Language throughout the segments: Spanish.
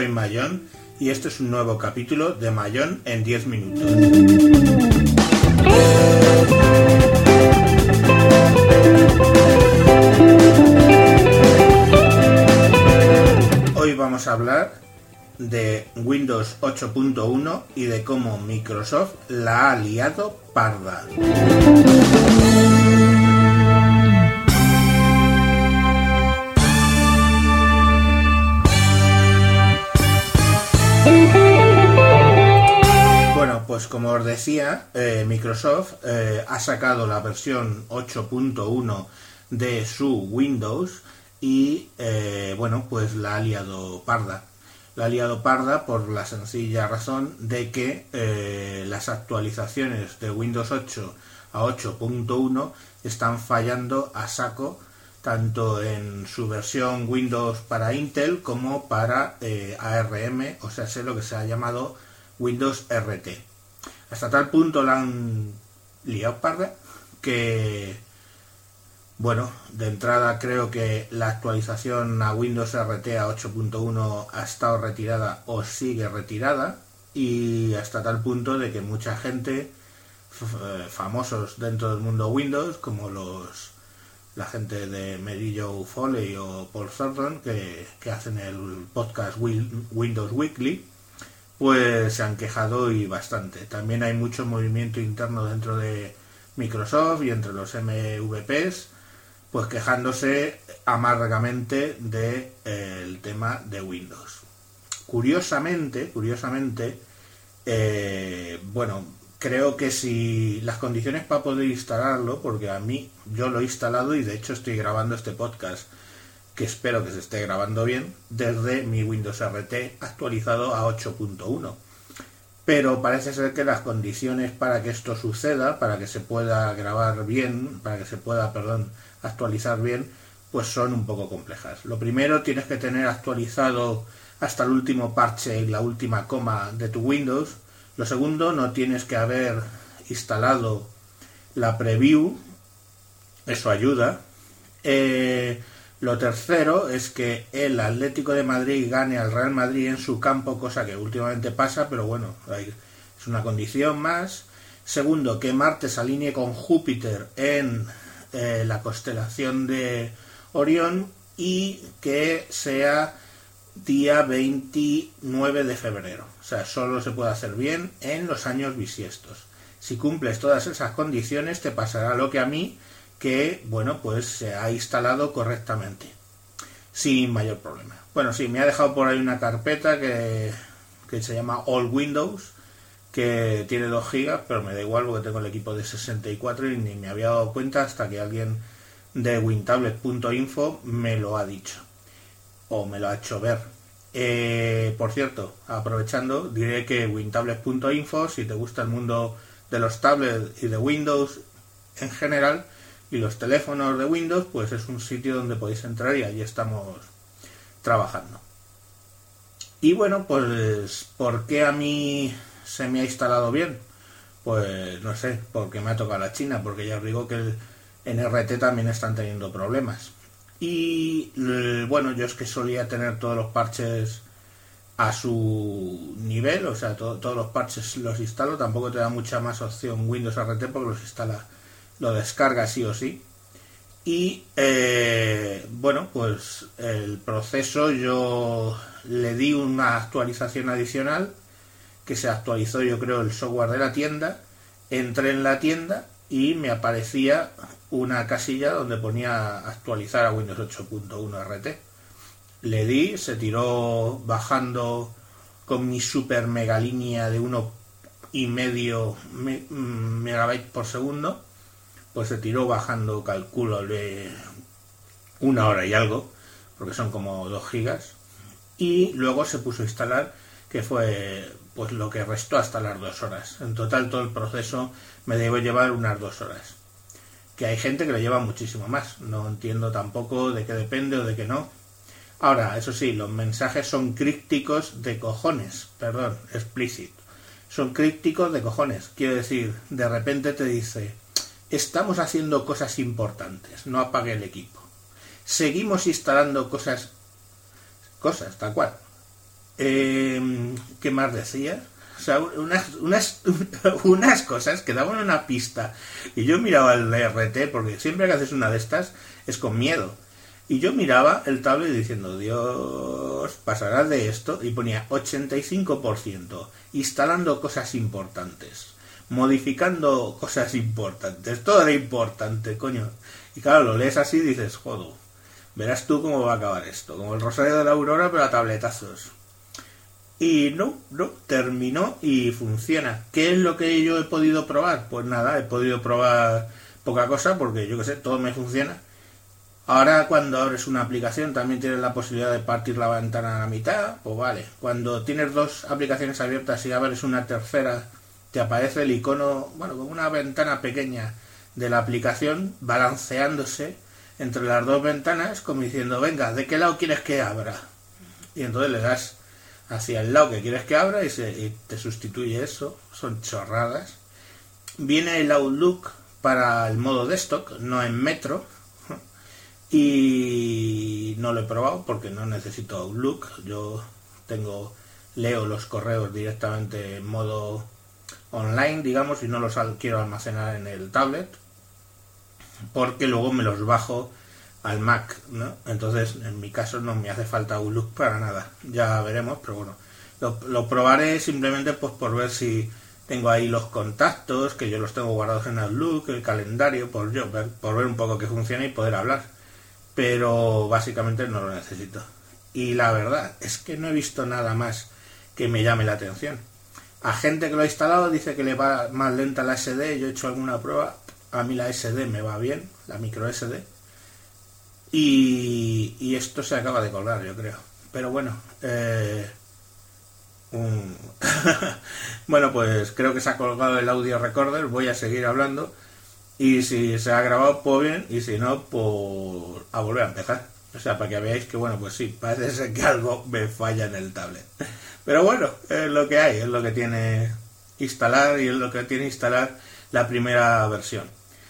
soy Mayón y este es un nuevo capítulo de Mayón en 10 minutos. Hoy vamos a hablar de Windows 8.1 y de cómo Microsoft la ha liado parda. Pues como os decía, eh, Microsoft eh, ha sacado la versión 8.1 de su Windows y eh, bueno, pues la ha liado parda. La ha liado parda por la sencilla razón de que las actualizaciones de Windows 8 a 8.1 están fallando a saco tanto en su versión Windows para Intel como para ARM, o sea, sé lo que se ha llamado Windows RT. Hasta tal punto la han liado parda que bueno, de entrada creo que la actualización a Windows RT a 8.1 ha estado retirada o sigue retirada y hasta tal punto de que mucha gente eh, famosos dentro del mundo Windows como los la gente de Merillo Foley o Paul Thornton que, que hacen el podcast Windows Weekly pues se han quejado y bastante. También hay mucho movimiento interno dentro de Microsoft y entre los MVPs pues quejándose amargamente del de, tema de Windows. Curiosamente, curiosamente, eh, bueno, creo que si las condiciones para poder instalarlo, porque a mí yo lo he instalado y de hecho estoy grabando este podcast, que espero que se esté grabando bien, desde mi Windows RT actualizado a 8.1. Pero parece ser que las condiciones para que esto suceda, para que se pueda grabar bien, para que se pueda, perdón, actualizar bien, pues son un poco complejas. Lo primero, tienes que tener actualizado hasta el último parche y la última coma de tu Windows. Lo segundo, no tienes que haber instalado la preview, eso ayuda. Eh, lo tercero es que el Atlético de Madrid gane al Real Madrid en su campo, cosa que últimamente pasa, pero bueno, es una condición más. Segundo, que Marte se alinee con Júpiter en eh, la constelación de Orión y que sea día 29 de febrero. O sea, solo se puede hacer bien en los años bisiestos. Si cumples todas esas condiciones, te pasará lo que a mí, que, bueno, pues se ha instalado correctamente. Sin mayor problema. Bueno, sí, me ha dejado por ahí una carpeta que, que se llama All Windows que tiene 2 gigas, pero me da igual porque tengo el equipo de 64 y ni me había dado cuenta hasta que alguien de wintablet.info me lo ha dicho o me lo ha hecho ver. Eh, por cierto, aprovechando, diré que wintablet.info, si te gusta el mundo de los tablets y de Windows en general y los teléfonos de Windows, pues es un sitio donde podéis entrar y allí estamos trabajando. Y bueno, pues, ¿por qué a mí se me ha instalado bien? Pues no sé, porque me ha tocado la China, porque ya os digo que el, en RT también están teniendo problemas. Y bueno, yo es que solía tener todos los parches a su nivel, o sea, todos los parches los instalo, tampoco te da mucha más opción Windows RT porque los instala, lo descarga sí o sí. Y eh, bueno, pues el proceso yo le di una actualización adicional que se actualizó yo creo el software de la tienda, entré en la tienda y me aparecía una casilla donde ponía actualizar a Windows 8.1 RT. Le di, se tiró bajando con mi super mega línea de uno y medio mm, megabytes por segundo, pues se tiró bajando, calculo, una hora y algo, porque son como 2 gigas, y luego se puso a instalar, que fue pues lo que restó hasta las dos horas. En total todo el proceso me debe llevar unas dos horas. Que hay gente que lo lleva muchísimo más. No entiendo tampoco de qué depende o de qué no. Ahora, eso sí, los mensajes son crípticos de cojones. Perdón, explícito. Son crípticos de cojones. Quiero decir, de repente te dice, estamos haciendo cosas importantes, no apague el equipo. Seguimos instalando cosas, cosas, tal cual Eh, ¿Qué más decía? O sea, unas, unas, unas cosas que daban una pista. Y yo miraba el RT, porque siempre que haces una de estas es con miedo. Y yo miraba el tablet diciendo, Dios, pasará de esto. Y ponía 85%, instalando cosas importantes, modificando cosas importantes, todo era importante, coño. Y claro, lo lees así y dices, jodo, verás tú cómo va a acabar esto, como el Rosario de la Aurora, pero a tabletazos. Y no, no, terminó y funciona. ¿Qué es lo que yo he podido probar? Pues nada, he podido probar poca cosa porque yo que sé, todo me funciona. Ahora cuando abres una aplicación también tienes la posibilidad de partir la ventana a la mitad, pues vale. Cuando tienes dos aplicaciones abiertas y abres una tercera, te aparece el icono, bueno, como una ventana pequeña de la aplicación balanceándose entre las dos ventanas como diciendo, venga, ¿de qué lado quieres que abra? Y entonces le das hacia el lado que quieres que abra y, se, te sustituye eso. Son chorradas. Viene el Outlook para el modo desktop, no en Metro. Y no lo he probado porque no necesito Outlook. Yo tengo leo los correos directamente en modo online, digamos, y no los quiero almacenar en el tablet porque luego me los bajo al Mac, ¿no? Entonces, en mi caso no me hace falta Outlook para nada. Ya veremos, pero bueno, lo, probaré simplemente pues por ver si tengo ahí los contactos, que yo los tengo guardados en Outlook, el calendario, por yo por ver un poco que funciona y poder hablar. Pero básicamente no lo necesito. Y la verdad es que no he visto nada más que me llame la atención. A gente que lo ha instalado dice que le va más lenta la SD, yo he hecho alguna prueba, a mí la SD me va bien, la micro SD y, esto se acaba de colgar, yo creo. Pero bueno, eh, bueno, pues creo que se ha colgado el audio recorder. Voy a seguir hablando. Y si se ha grabado, pues bien. Y si no, pues a volver a empezar. O sea, para que veáis que, bueno, pues sí, parece ser que algo me falla en el tablet. Pero bueno, es lo que hay, es lo que tiene instalar y es lo que tiene instalar la primera versión.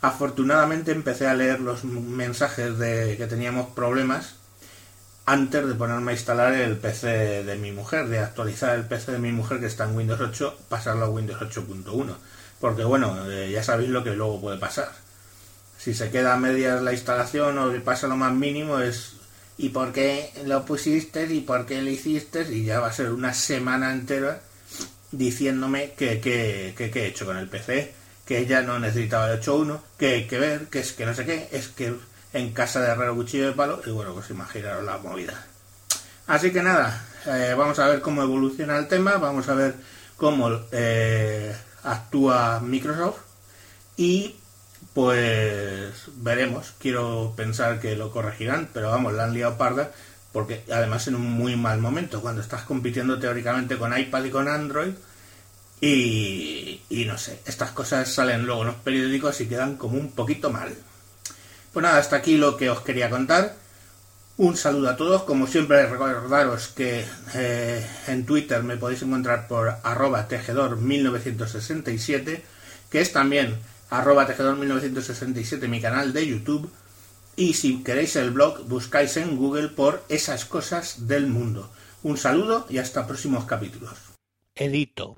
Afortunadamente empecé a leer los mensajes de que teníamos problemas antes de ponerme a instalar el PC de mi mujer, de actualizar el PC de mi mujer que está en Windows 8, pasarlo a Windows 8.1. Porque bueno, eh, ya sabéis lo que luego puede pasar. Si se queda a medias la instalación o pasa lo más mínimo es ¿y por qué lo pusiste? ¿y por qué lo hiciste? Y ya va a ser una semana entera diciéndome que, que, que, he hecho con el PC que ella no necesitaba el 8.1, que que ver, que es que no sé qué, es que en casa de Herrero Cuchillo de Palo, y bueno, pues imaginaros la movida. Así que nada, eh, vamos a ver cómo evoluciona el tema, vamos a ver cómo eh, actúa Microsoft y pues veremos. Quiero pensar que lo corregirán, pero vamos, la han liado parda porque además en un muy mal momento, cuando estás compitiendo teóricamente con iPad y con Android, y, no sé, estas cosas salen luego en los periódicos y quedan como un poquito mal. Pues nada, hasta aquí lo que os quería contar. Un saludo a todos. Como siempre, recordaros que eh, en Twitter me podéis encontrar por arroba tejedor1967, que es también arroba tejedor1967 mi canal de YouTube. Y si queréis el blog, buscáis en Google por esas cosas del mundo. Un saludo y hasta próximos capítulos. Edito.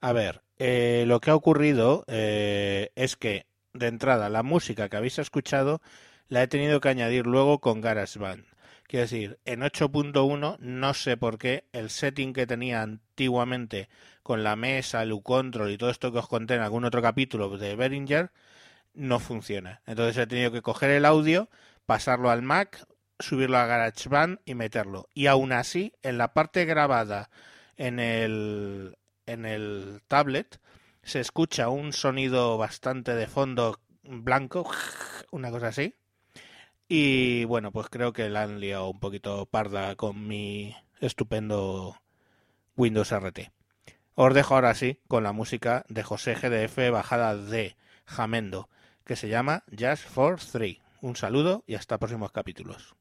A ver, eh, lo que ha ocurrido eh, es que, de entrada, la música que habéis escuchado la he tenido que añadir luego con GarageBand. Quiero decir, en 8.1 no sé por qué el setting que tenía antiguamente con la mesa, el U-Control y todo esto que os conté en algún otro capítulo de Behringer no funciona. Entonces he tenido que coger el audio, pasarlo al Mac, subirlo a GarageBand y meterlo. Y aún así, en la parte grabada en el, en el tablet se escucha un sonido bastante de fondo blanco, una cosa así. Y bueno, pues creo que la han liado un poquito parda con mi estupendo Windows RT. Os dejo ahora sí con la música de José GDF bajada de Jamendo, que se llama Just for Three. Un saludo y hasta próximos capítulos.